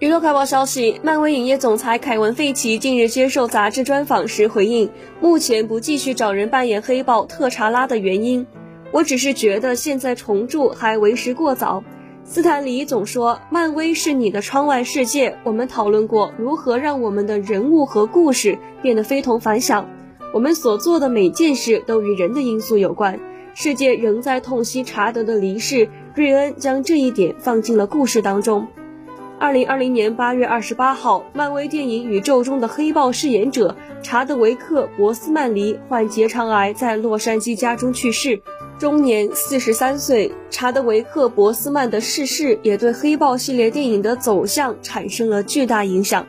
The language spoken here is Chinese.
娱乐快报消息，漫威影业总裁凯文·费奇近日接受杂志专访时回应，目前不继续找人扮演黑豹特查拉的原因，我只是觉得现在重铸还为时过早。斯坦李总说，漫威是你的窗外世界，我们讨论过如何让我们的人物和故事变得非同凡响，我们所做的每件事都与人的因素有关。世界仍在痛惜查德的离世，瑞恩将这一点放进了故事当中。二零二零年八月二十八号，漫威电影宇宙中的黑豹饰演者查德维克·博斯曼离患结肠癌，在洛杉矶家中去世，终年四十三岁。查德维克·博斯曼的逝世也对黑豹系列电影的走向产生了巨大影响。